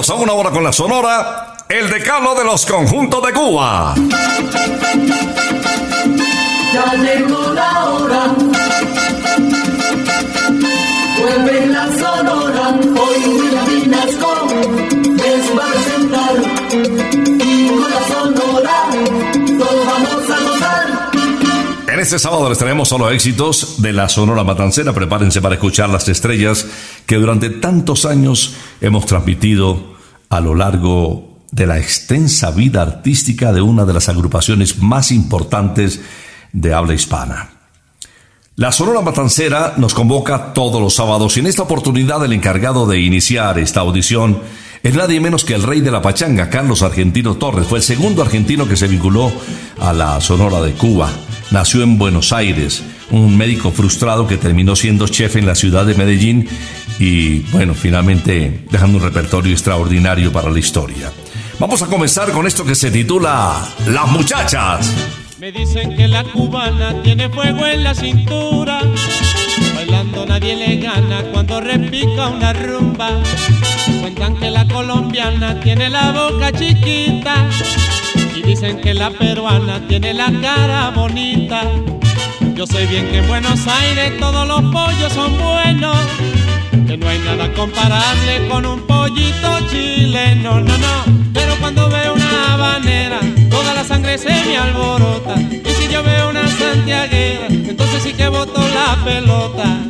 Bienvenidos a una hora con la Sonora, el decano de los conjuntos de Cuba. Ya llegó la hora. Vuelve la sonora. Este sábado les traemos solo éxitos de la Sonora Matancera. Prepárense para escuchar las estrellas que durante tantos años hemos transmitido a lo largo de la extensa vida artística de una de las agrupaciones más importantes de habla hispana. La Sonora Matancera nos convoca todos los sábados y en esta oportunidad el encargado de iniciar esta audición es nadie menos que el rey de la pachanga, Carlos Argentino Torres. Fue el segundo argentino que se vinculó a la Sonora de Cuba. Nació en Buenos Aires, un médico frustrado que terminó siendo chef en la ciudad de Medellín y, bueno, finalmente dejando un repertorio extraordinario para la historia. Vamos a comenzar con esto que se titula Las muchachas. Me dicen que la cubana tiene fuego en la cintura. Bailando nadie le gana cuando repica una rumba. Cuentan que la colombiana tiene la boca chiquita. Y dicen que la peruana tiene la cara bonita. Yo sé bien que en Buenos Aires todos los pollos son buenos. que no hay nada comparable con un pollito chileno, no, no. Pero cuando veo una habanera, toda la sangre se me alborota. Y si yo veo una santiaguera, entonces sí que boto la pelota.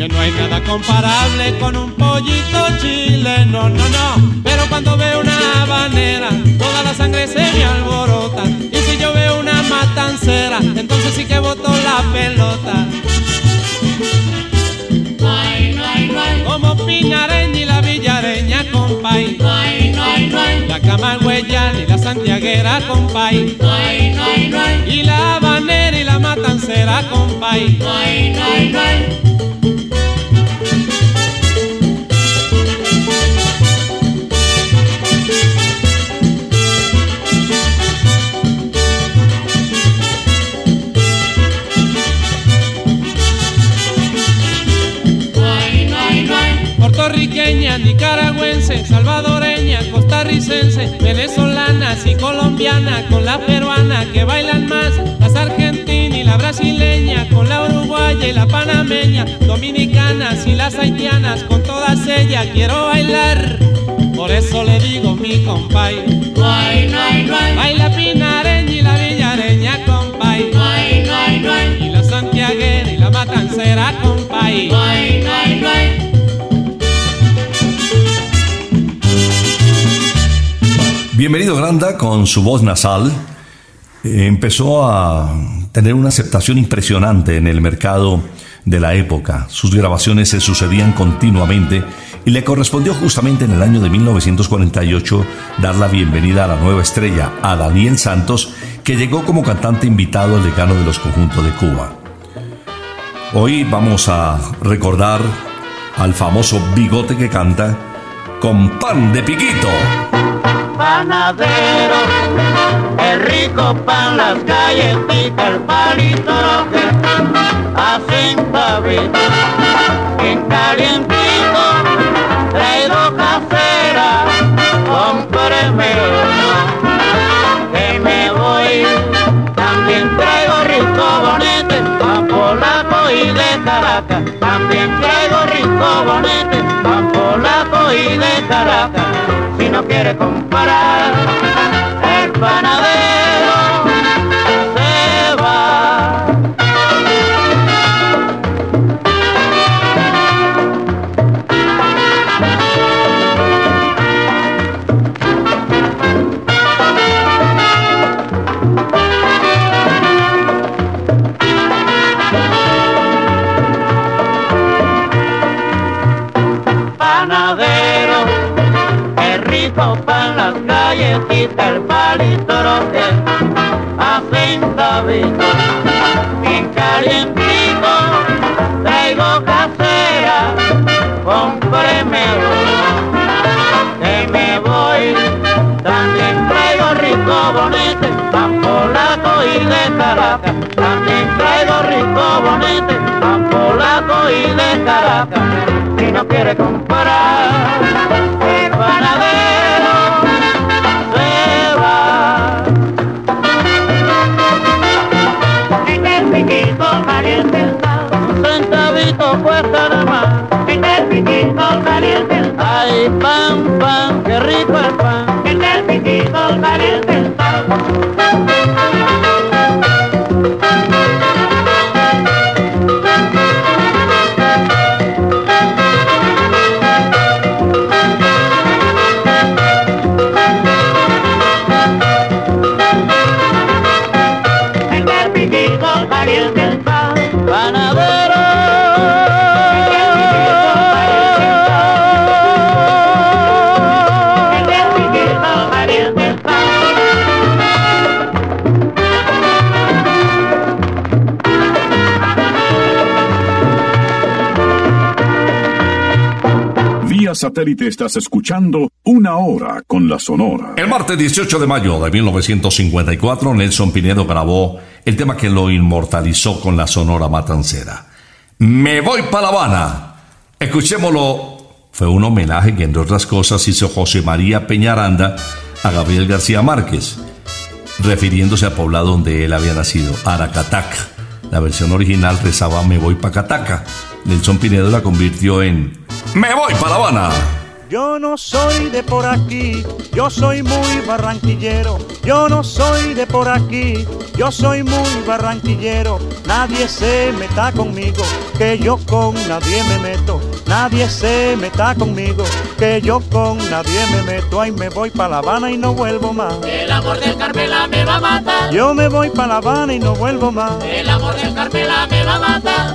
Que no hay nada comparable con un pollito chileno, no, no. Pero cuando veo una habanera, toda la sangre se me alborota. Y si yo veo una matancera, entonces sí que boto la pelota. Como Pinareña y la Villareña, compay. La Camagüeyana y la Santiaguera, compay. Y la habanera y la matancera, compay. Nicaragüense, salvadoreña, costarricense, venezolanas y colombiana, con la peruana que bailan más, las argentinas y la brasileña, con la uruguaya y la panameña, dominicanas y las haitianas, con todas ellas quiero bailar. Por eso le digo mi compay, no hay, no hay, no hay, baila pinareña y la villareña, compay, y la santiaguera y la matancera, compay. Bienvenido Granda con su voz nasal. empezó a tener una aceptación impresionante en el mercado de la época. Sus grabaciones se sucedían continuamente y le correspondió justamente en el año de 1948 dar la bienvenida a la nueva estrella, a Daniel Santos, que llegó como cantante invitado al decano de los conjuntos de Cuba. Hoy vamos a recordar al famoso bigote que canta con pan de piquito. Panadero, el rico pan, las galletitas, el palito que hacen pavito, bien calientito, traído casera, cómpreme que me voy, también traigo rico bonete, pan polaco y de Caracas, también traigo rico bonete, polaco y de Caracas, si no quiere comparar, el panadero galletitas, el palito que hacen David, bien calientito, traigo casera, cómpreme que me voy, también traigo rico bonete, pan polaco y de Caracas, también traigo rico bonete, pan polaco y de Caracas, si no quiere comparar, satélite estás escuchando Una Hora con la Sonora. El martes 18 de mayo de 1954, Nelson Pinedo grabó el tema que lo inmortalizó con la Sonora Matancera. Me voy para La Habana. Escuchémoslo. Fue un homenaje que, entre otras cosas, hizo José María Peñaranda a Gabriel García Márquez, refiriéndose al poblado donde él había nacido, Aracataca. La versión original rezaba Me voy pa' Cataca. Nelson Pinedo la convirtió en Me voy para La Habana. Yo no soy de por aquí, yo soy muy barranquillero. Yo no soy de por aquí, yo soy muy barranquillero. Nadie se meta conmigo, que yo con nadie me meto. Nadie se meta conmigo, que yo con nadie me meto. Ay, me voy para La Habana y no vuelvo más. El amor del Carmela me va a matar. Yo me voy para La Habana y no vuelvo más. El amor del Carmela me va a matar.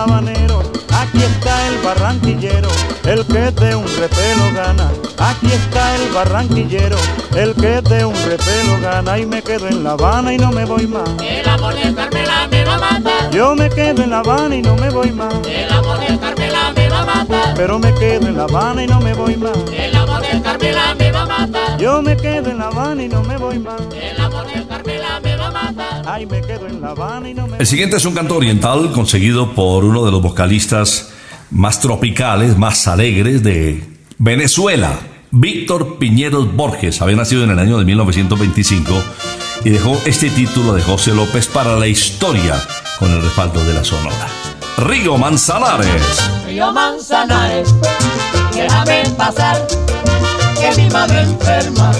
Aquí está el barranquillero, el que de un repelo gana. Aquí está el barranquillero, el que de un repelo gana. Y me quedo en La Habana y no me voy más. El amor del Carmela me va a matar. Yo me quedo en La Habana y no me voy más. El amor del Carmela me va a matar. Pero me quedo en La Habana y no me voy más. El amor del Carmela me va a matar. Yo me quedo en La Habana y no me voy más. El amor del El siguiente es un canto oriental conseguido por uno de los vocalistas más tropicales, más alegres de Venezuela, Víctor Piñeros Borges. Había nacido en el año de 1925 y dejó este título de José López para la historia con el respaldo de la Sonora. Río Manzanares. Río Manzanares, déjame pasar, que mi madre enferma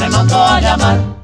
me mandó a llamar.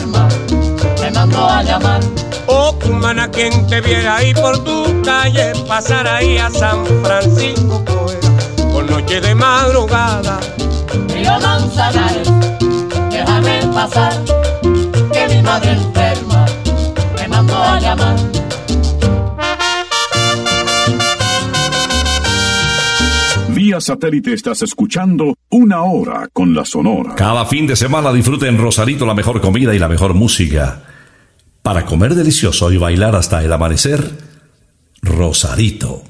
Cumana, quien te viera ahí por tu calle, pasar ahí a San Francisco, fuera, por noche de madrugada. Río Manzanares, déjame pasar, que mi madre enferma me mandó a llamar. Vía satélite estás escuchando Una Hora con la Sonora. Cada fin de semana disfruten en Rosarito la mejor comida y la mejor música. Para comer delicioso y bailar hasta el amanecer, Rosarito.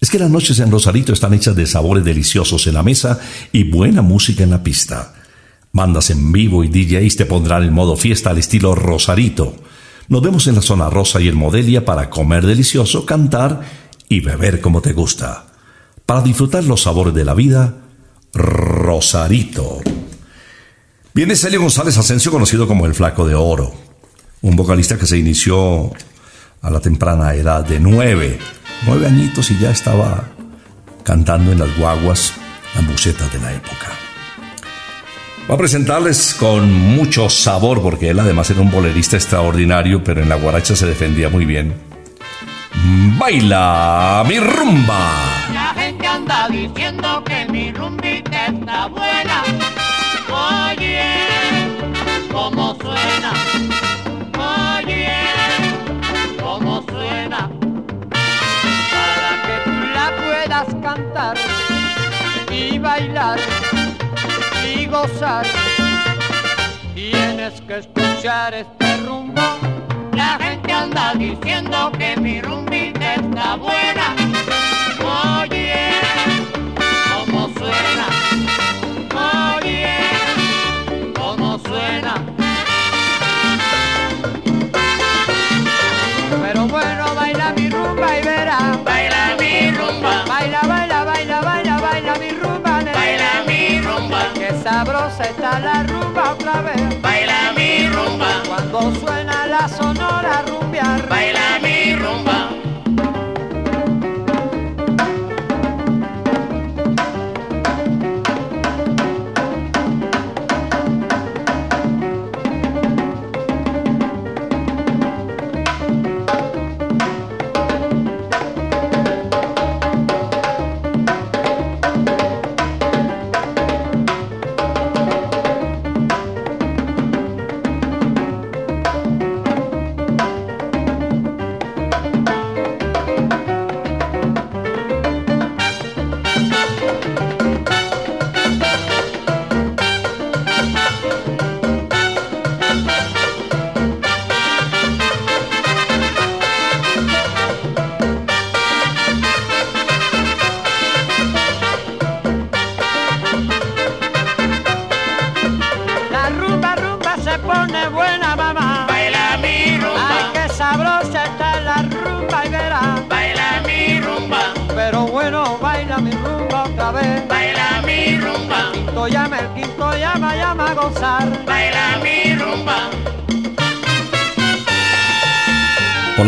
Es que las noches en Rosarito están hechas de sabores deliciosos en la mesa y buena música en la pista. Bandas en vivo y DJs te pondrán en modo fiesta al estilo Rosarito. Nos vemos en la zona rosa y el Modelia para comer delicioso, cantar y beber como te gusta. Para disfrutar los sabores de la vida, Rosarito. Viene Celio González Asensio, conocido como el Flaco de Oro, un vocalista que se inició a la temprana edad de nueve, nueve añitos y ya estaba cantando en las guaguas, las bucetas de la época. Va a presentarles con mucho sabor, porque él además era un bolerista extraordinario, pero en la guaracha se defendía muy bien. Baila mi rumba. La gente anda diciendo que mi rumbita está buena. Oye, cómo suena. Bailar y gozar. Tienes que escuchar este rumbo. La gente anda diciendo que mi rumbita está buena. Oye, sabrosa está la rumba otra vez. Baila mi rumba. Cuando suena la sonora rumbear. Baila mi rumba.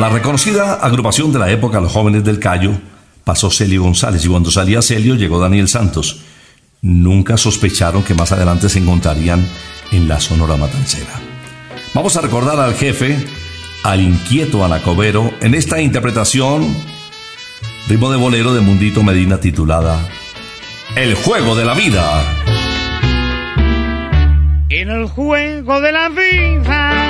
La reconocida agrupación de la época Los Jóvenes del Cayo, pasó Celio González y cuando salía Celio llegó Daniel Santos. Nunca sospecharon que más adelante se encontrarían en la Sonora Matancera. Vamos a recordar al jefe, al inquieto Anacobero, en esta interpretación, ritmo de bolero de Mundito Medina titulada El juego de la vida. En el juego de la vida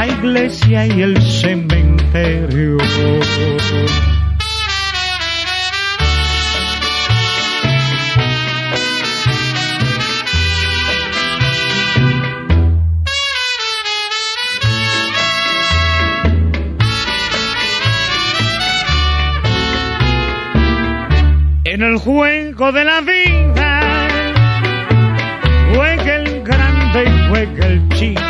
la iglesia y el cementerio. En el juego de la vida, juega el grande y juega el chico,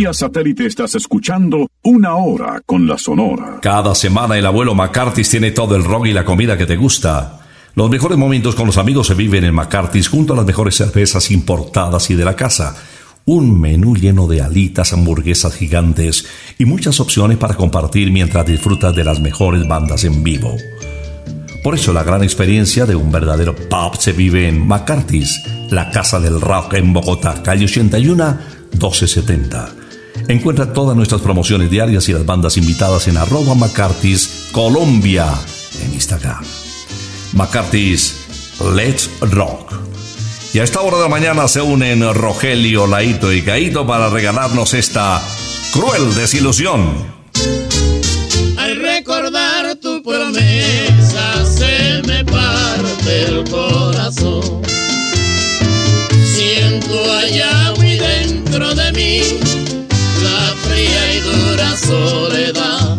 Vía satélite estás escuchando Una Hora con la Sonora. Cada semana el abuelo McCarthy tiene todo el rock y la comida que te gusta. Los mejores momentos con los amigos se viven en McCarthy's junto a las mejores cervezas importadas y de la casa. Un menú lleno de alitas, hamburguesas gigantes y muchas opciones para compartir mientras disfrutas de las mejores bandas en vivo. Por eso la gran experiencia de un verdadero pub se vive en McCarthy's, la casa del rock en Bogotá, calle 81, 1270. Encuentra todas nuestras promociones diarias y las bandas invitadas en arroba McCarthy's Colombia en Instagram. McCarthy's Let's Rock. Y a esta hora de la mañana se unen Rogelio, Laito y Caito para regalarnos esta cruel desilusión. Al recordar tu promesa se me parte el corazón. Siento allá muy dentro de mí soledad.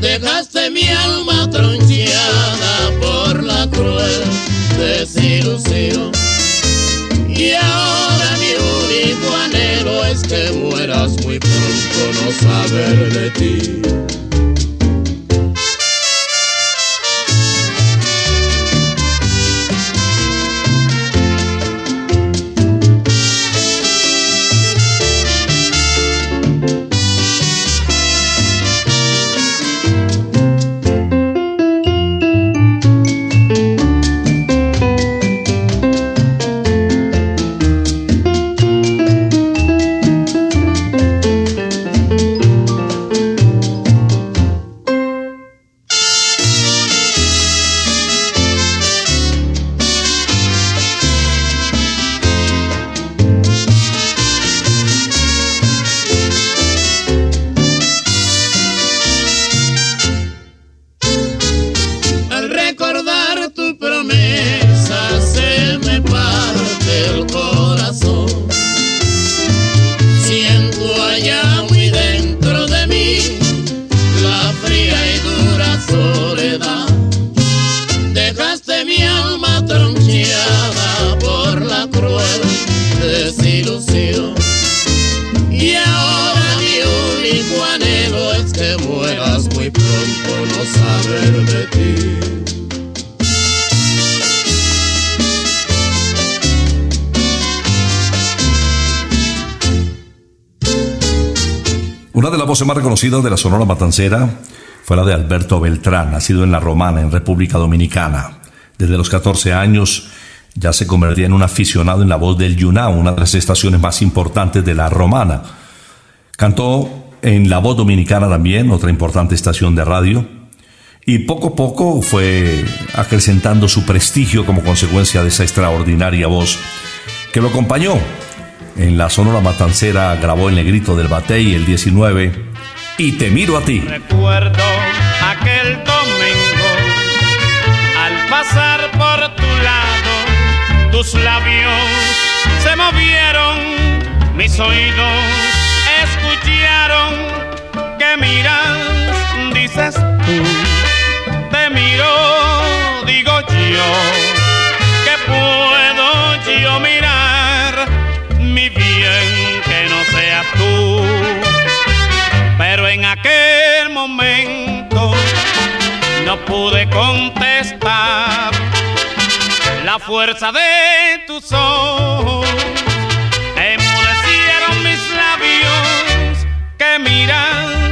Dejaste mi alma troncheada por la cruel desilusión. Y ahora mi único anhelo es que mueras muy pronto, no saber de ti. Más reconocidas de la Sonora Matancera fue la de Alberto Beltrán, nacido en La Romana, en República Dominicana. Desde los 14 años ya se convertía en un aficionado en la voz del Yunao, una de las estaciones más importantes de la romana. Cantó en La Voz Dominicana también, otra importante estación de radio, y poco a poco fue acrecentando su prestigio como consecuencia de esa extraordinaria voz que lo acompañó. En la Sonora Matancera grabó El Negrito del Batey el 19 y Te miro a ti. Recuerdo aquel domingo al pasar por tu lado, tus labios se movieron, mis oídos escucharon que miras, dices tú, te miro, digo yo, pude contestar. La fuerza de tus ojos enmudecieron mis labios que miras,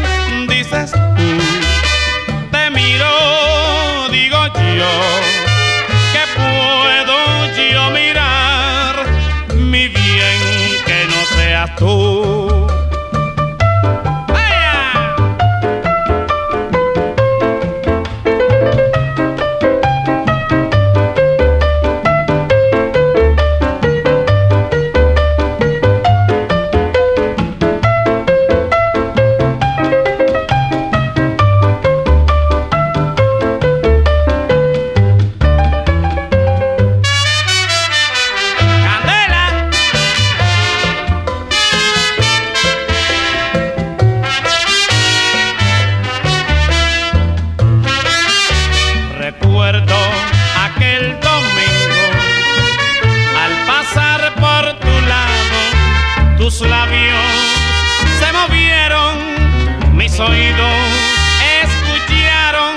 mis oídos escucharon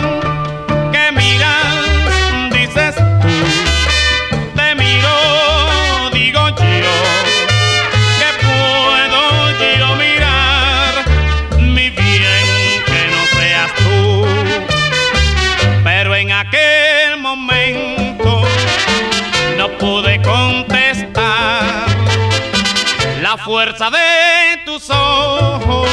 que miras, dices tú, te miro, digo yo, que puedo yo mirar mi bien que no seas tú. Pero en aquel momento no pude contestar la fuerza de tus ojos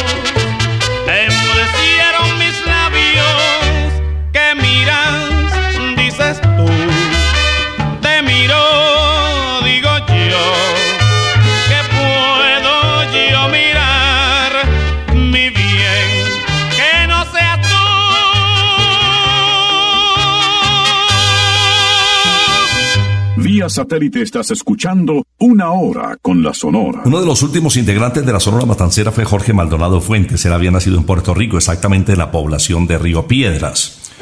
satélite estás escuchando Una Hora con la Sonora. Uno de los últimos integrantes de la Sonora Matancera fue Jorge Maldonado Fuentes. Él había nacido en Puerto Rico, exactamente en la población de Río Piedras.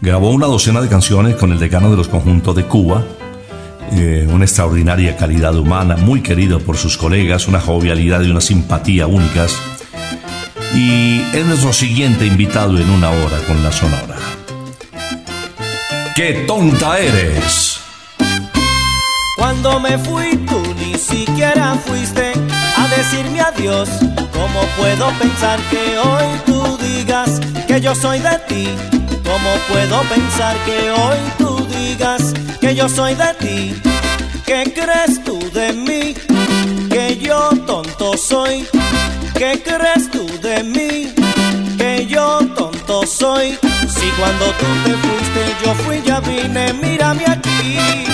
Grabó una docena de canciones con el decano de los conjuntos de Cuba. eh, una extraordinaria calidad humana, muy querido por sus colegas, una jovialidad y una simpatía únicas. Y es nuestro siguiente invitado en una hora con la Sonora. ¡Qué tonta eres! Cuando me fui tú ni siquiera fuiste a decirme adiós. ¿Cómo puedo pensar que hoy tú digas que yo soy de ti? ¿Cómo puedo pensar que hoy tú digas que yo soy de ti? ¿Qué crees tú de mí? Que yo tonto soy. ¿Qué crees tú de mí? Que yo tonto soy. Si cuando tú te fuiste yo fui ya vine, mírame aquí.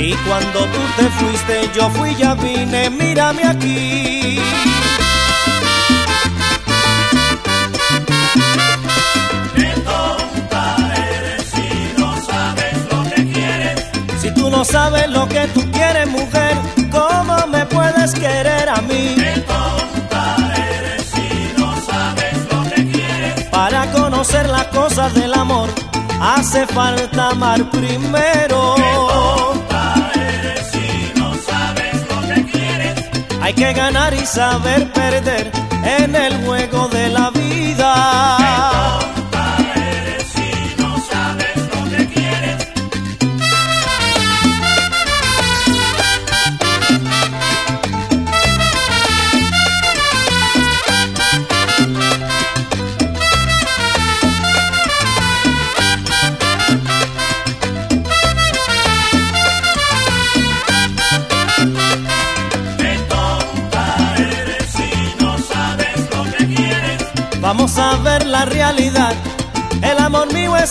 Si cuando tú te fuiste yo fui ya vine, mírame aquí. Qué tonta eres si no sabes lo que quieres. Si tú no sabes lo que tú quieres, mujer, ¿cómo me puedes querer a mí? Qué tonta eres si no sabes lo que quieres. Para conocer las cosas del amor, hace falta amar primero. Qué Hay que ganar y saber perder en el juego de la vida.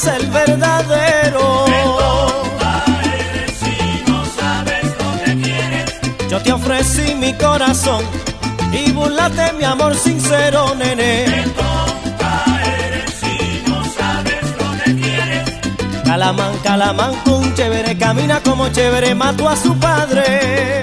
El verdadero. si no sabes lo que quieres? Yo te ofrecí mi corazón y burlate mi amor sincero, nene. eres lo que quieres? Calamán, calamán, con chévere, camina como chévere, mató a su padre.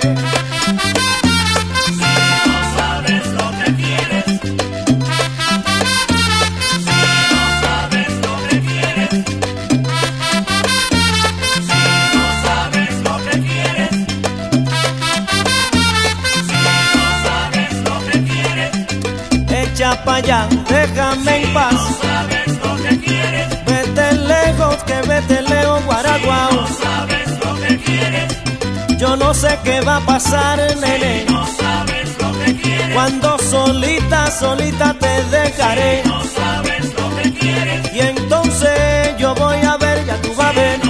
Allá, déjame en paz. no sabes lo que quieres, Vete lejos, que vete lejos, guaraguao. no sabes lo que quieres, Yo no sé qué va a pasar, nene. no sabes lo que quieres, Cuando solita, solita te dejaré. no sabes lo que quieres, Y entonces yo voy a ver, ya tú vas a ver.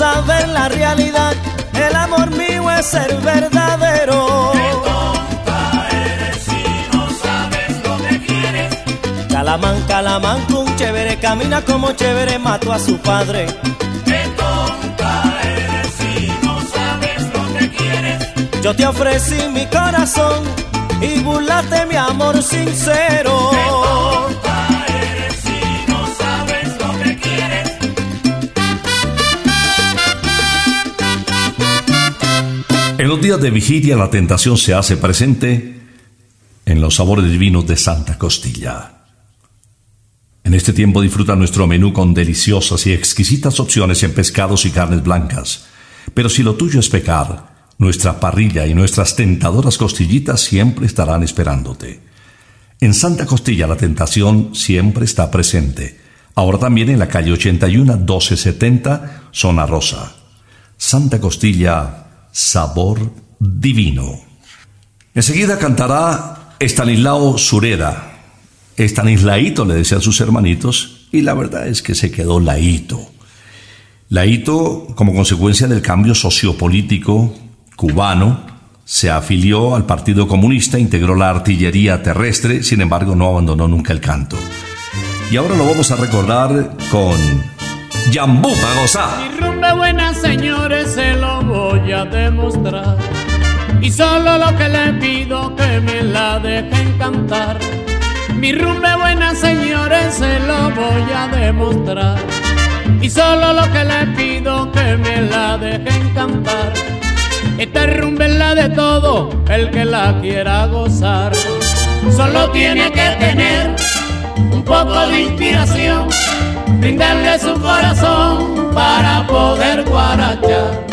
A ver la realidad. El amor mío es el verdadero. tonta eres si no sabes lo que quieres. Calamán, calamán, con chévere, camina como chévere, mató a su padre. Qué tonta eres si no sabes lo que quieres. Yo te ofrecí mi corazón y burlaste mi amor sincero. Los días de vigilia la tentación se hace presente en los sabores divinos de Santa Costilla. En este tiempo disfruta nuestro menú con deliciosas y exquisitas opciones en pescados y carnes blancas. Pero si lo tuyo es pecar, nuestra parrilla y nuestras tentadoras costillitas siempre estarán esperándote. En Santa Costilla la tentación siempre está presente. Ahora también en la calle 81 1270, zona rosa. Santa Costilla, sabor divino. Enseguida cantará Estanislao Sureda. Estanislaito le decían sus hermanitos y la verdad es que se quedó laíto. Laíto, como consecuencia del cambio sociopolítico cubano, se afilió al Partido Comunista, integró la artillería terrestre, sin embargo no abandonó nunca el canto. Y ahora lo vamos a recordar con Yambú para gozar. Mi rumba buena, señores, se lo voy a demostrar. Y solo lo que le pido que me la dejen cantar. Mi rumba buena, señores, se lo voy a demostrar. Y solo lo que le pido que me la dejen cantar. Esta rumba es la de todo el que la quiera gozar. Solo tiene que tener un poco de inspiración, brindarle su corazón para poder guarachar.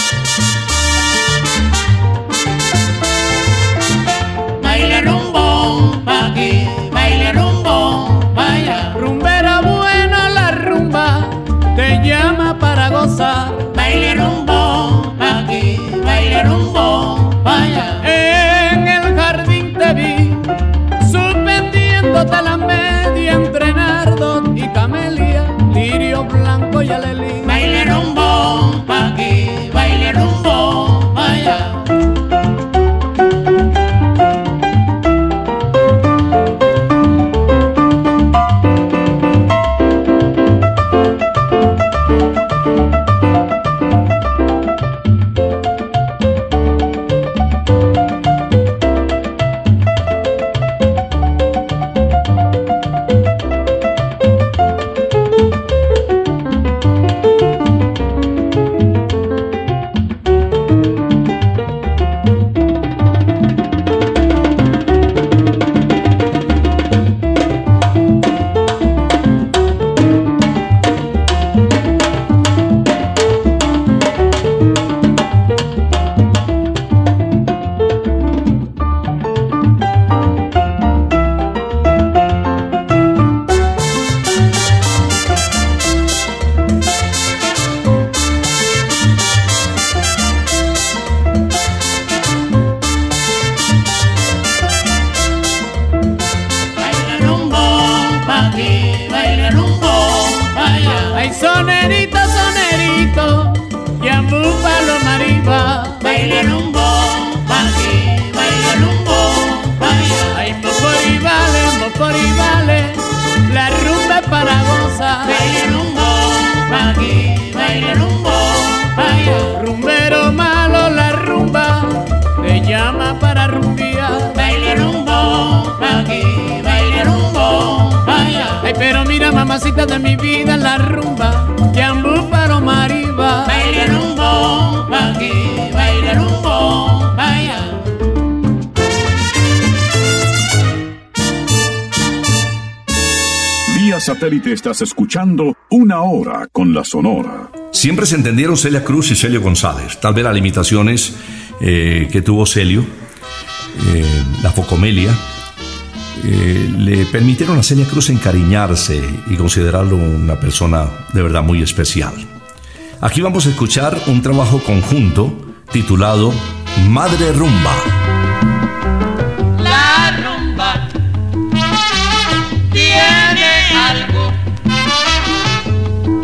Hallelujah. traicionerita Pero mira, mamacita de mi vida, la rumba, Yambu para Mariba. Baile rumbo, aquí, baile rumbo, vaya. Vía satélite estás escuchando una hora con la Sonora. Siempre se entendieron Celia Cruz y Celio González. Tal vez las limitaciones eh, que tuvo Celio, eh, la focomelia, eh, le permitieron a Celia Cruz encariñarse y considerarlo una persona de verdad muy especial. Aquí vamos a escuchar un trabajo conjunto titulado Madre Rumba. La rumba tiene algo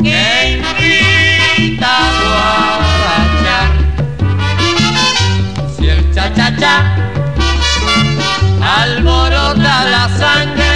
que invita a. Si el cha-cha-cha alborota la sangre,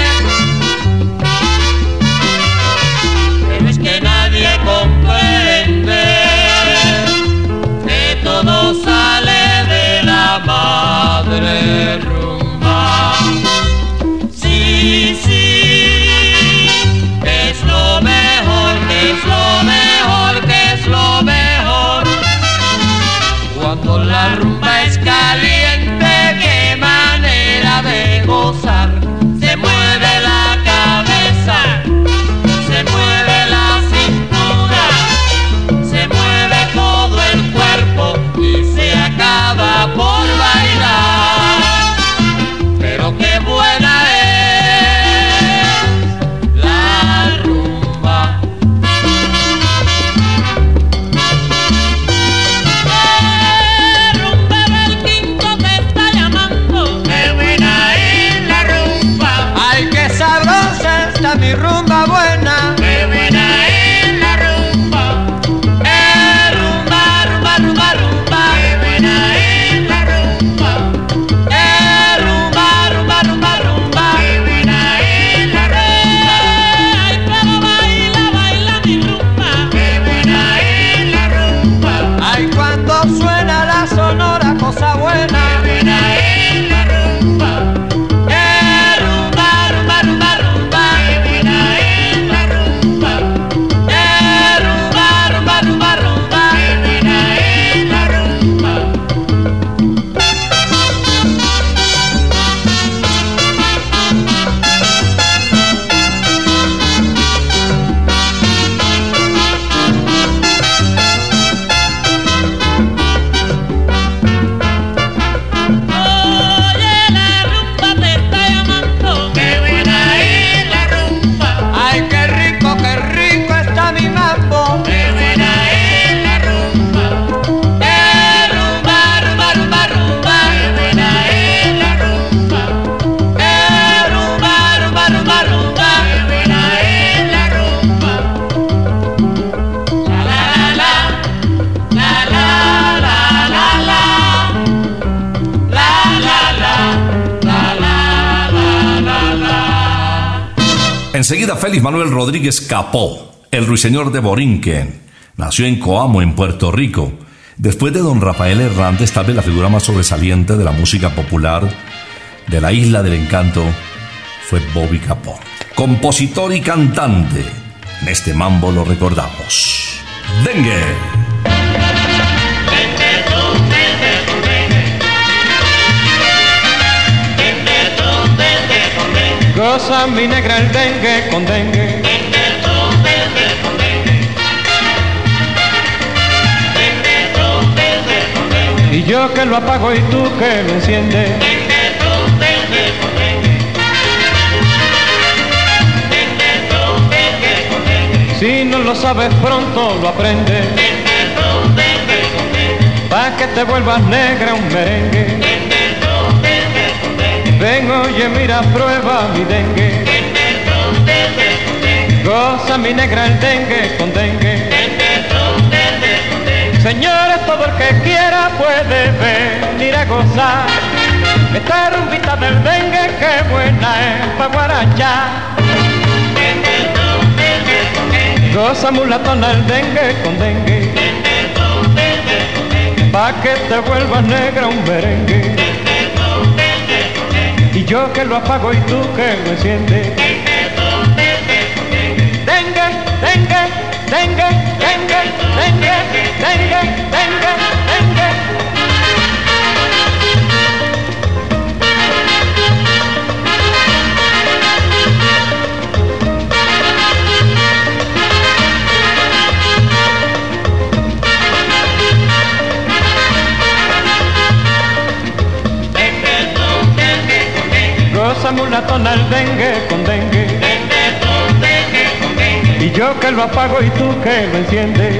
Félix Manuel Rodríguez Capó, el ruiseñor de Borinquen. Nació en Coamo, en Puerto Rico. Después de don Rafael Hernández, tal vez la figura más sobresaliente de la música popular de la Isla del Encanto fue Bobby Capó. Compositor y cantante. En este mambo lo recordamos. Dengue. Goza mi negra el dengue con dengue. Dengue dengue con dengue. Con dengue. Y yo que lo apago y tú que lo enciendes. Dengue tú, dengue con dengue. Dengue tú, dengue con dengue. Si no lo sabes pronto lo aprendes. Dengue tú, dengue con dengue. Pa' que te vuelvas negra un merengue. Ven, oye, mira, prueba mi dengue. Goza mi negra el dengue con dengue. Señores, todo el que quiera puede venir a gozar. Esta rumbita del dengue, qué buena es pa' guarachar. Goza mulatona el dengue con dengue. Pa' que te vuelvas negra un merengue. Y yo que lo apago y tú que lo enciendes. Dengue, dengue, dengue, dengue, dengue, dengue, dengue, dengue. Goza mulatona el dengue con dengue. Y yo que lo apago y tú que lo enciendes.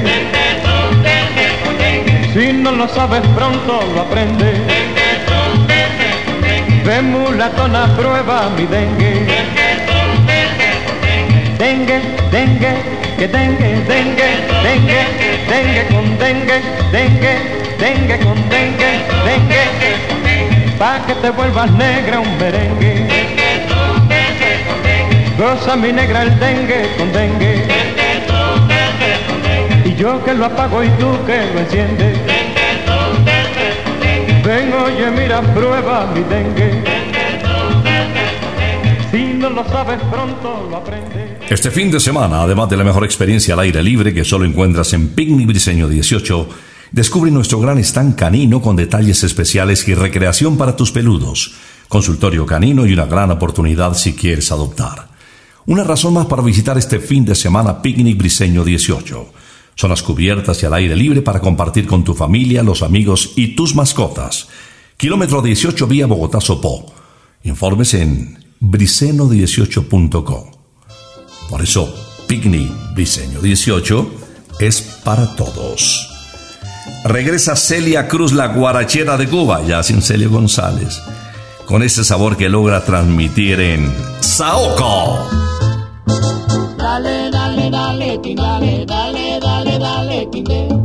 Si no lo sabes pronto lo aprendes. Ven mulatona prueba mi dengue. Dengue, dengue, que dengue, dengue, dengue, dengue con dengue, dengue, dengue con dengue, dengue pa' que te vuelvas negra un merengue. Goza mi negra el dengue con dengue. Y yo que lo apago y tú que lo enciendes. Ven, oye, mira, prueba mi dengue. Si no lo sabes pronto lo aprendes. Este fin de semana, además de la mejor experiencia al aire libre que solo encuentras en Picnic Briseño 18, Descubre nuestro gran stand canino con detalles especiales y recreación para tus peludos, consultorio canino y una gran oportunidad si quieres adoptar. Una razón más para visitar este fin de semana Picnic Briseño 18. Zonas cubiertas y al aire libre para compartir con tu familia, los amigos y tus mascotas. Kilómetro 18 vía Bogotá Sopó. Informes en briseno18.com. Por eso, Picnic Briseño 18 es para todos. Regresa Celia Cruz, la guarachera de Cuba, ya sin Celia González, con ese sabor que logra transmitir en Saoco. Dale, dale, dale, dale, dale, dale, dale. Dale,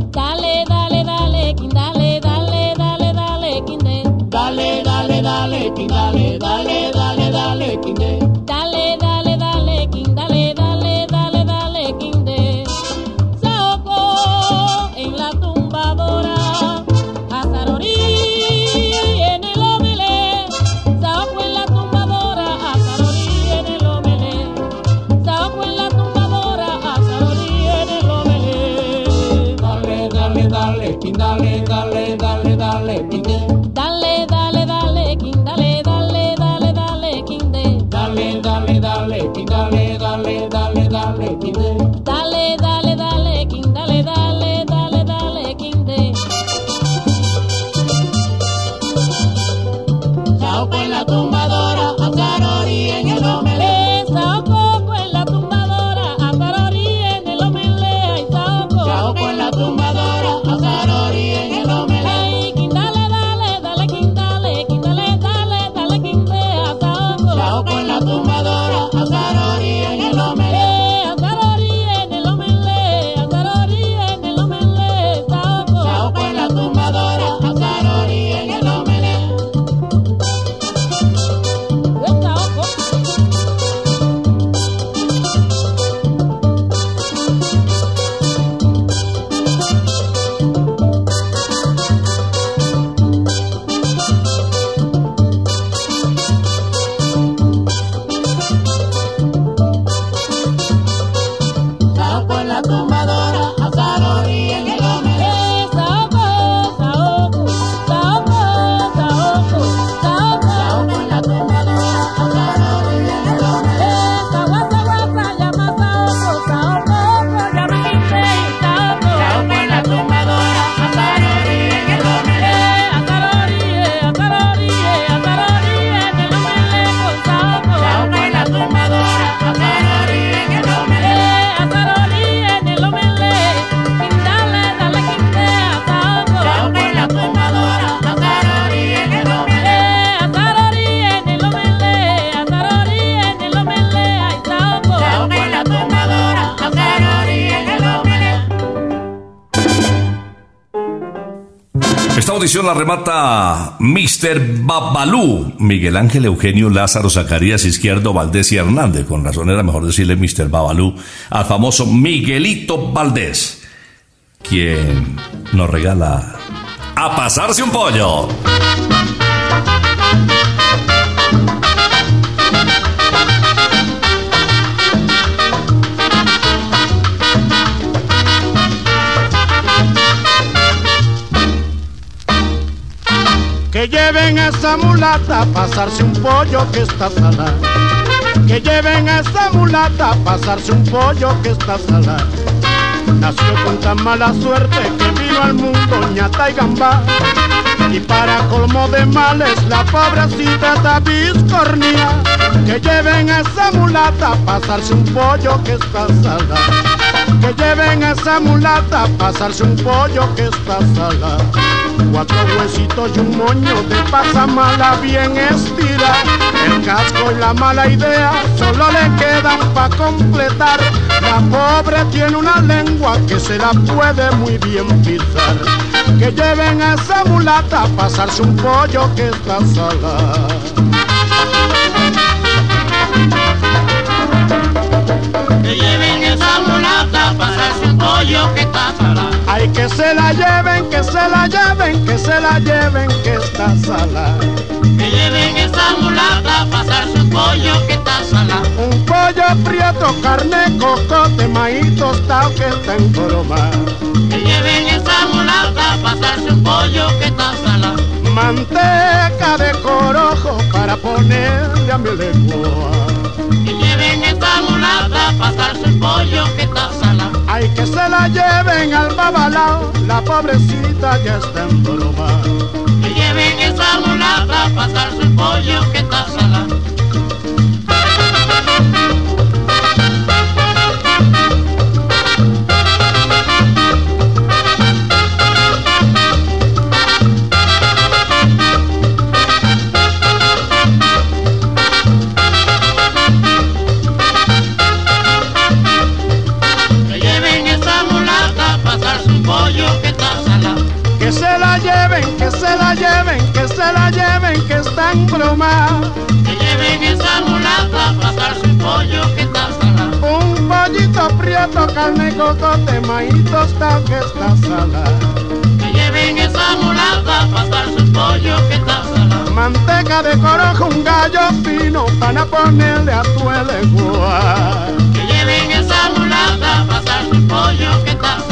audición la remata Mr. Babalú, Miguel Ángel Eugenio Lázaro Zacarías Izquierdo Valdés y Hernández. Con razón era mejor decirle Mr. Babalú al famoso Miguelito Valdés, quien nos regala a pasarse un pollo. Que lleven a esa mulata pasarse un pollo que está salado. Que lleven a esa mulata pasarse un pollo que está salado. Nació con tan mala suerte que vino al mundo ñata y gambá. Y para colmo de males la pobrecita está biscornía. Que lleven a esa mulata pasarse un pollo que está salado. Que lleven a esa mulata a pasarse un pollo que está salado. Cuatro huesitos y un moño de pasamala bien estira. El casco y la mala idea solo le quedan pa' completar. La pobre tiene una lengua que se la puede muy bien pisar. Que lleven a esa mulata a pasarse un pollo que está salado. Pollo que. Ay, que se la lleven, que se la lleven, que se la lleven, que está salada. Que lleven esa mulata a pasarse un pollo que está salado. Un pollo prieto, carne, cocote, maíz tostado que está en broma. Que lleven esa mulata a pasarse un pollo que está salado. Manteca de corojo para ponerle a mi lengua. Que lleven esa mulata a pasarse un pollo que está salado. Ay, que se la lleven al babalao, la pobrecita ya está en broma. Que lleven esa mulata a pasarse un pollo que está salado. Lleven, que se la lleven, que está en broma. Que lleven esa mulata a pasarse un pollo que está salado. Un pollito prieto, carne, cocote, maíz tostado que está salada. Que lleven esa mulata a pasarse un pollo que está salado. Manteca de corojo, un gallo fino para ponerle a tu lengua. Que lleven esa mulata a pasarse un pollo que está salado.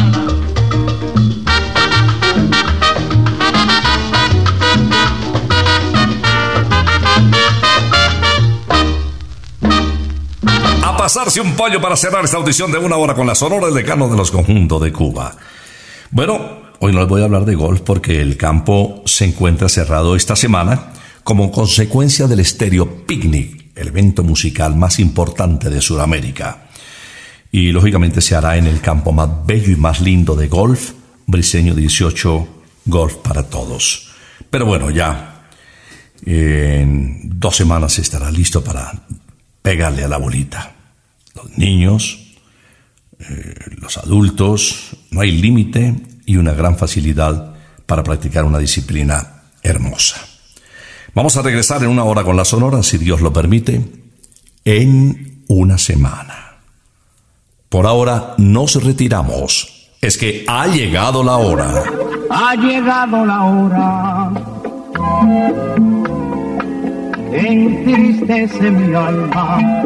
Pasarse un pollo para cerrar esta audición de una hora con la sonora del decano de los conjuntos de Cuba. Bueno, hoy no les voy a hablar de golf porque el campo se encuentra cerrado esta semana como consecuencia del Estéreo Picnic, el evento musical más importante de Sudamérica. Y lógicamente se hará en el campo más bello y más lindo de golf, Briseño 18, Golf para Todos. Pero bueno, ya en dos semanas estará listo para pegarle a la bolita. Los niños, eh, los adultos, no hay límite y una gran facilidad para practicar una disciplina hermosa. Vamos a regresar en una hora con la sonora, si Dios lo permite, en una semana. Por ahora nos retiramos. Es que ha llegado la hora. Ha llegado la hora. Entristece mi alma.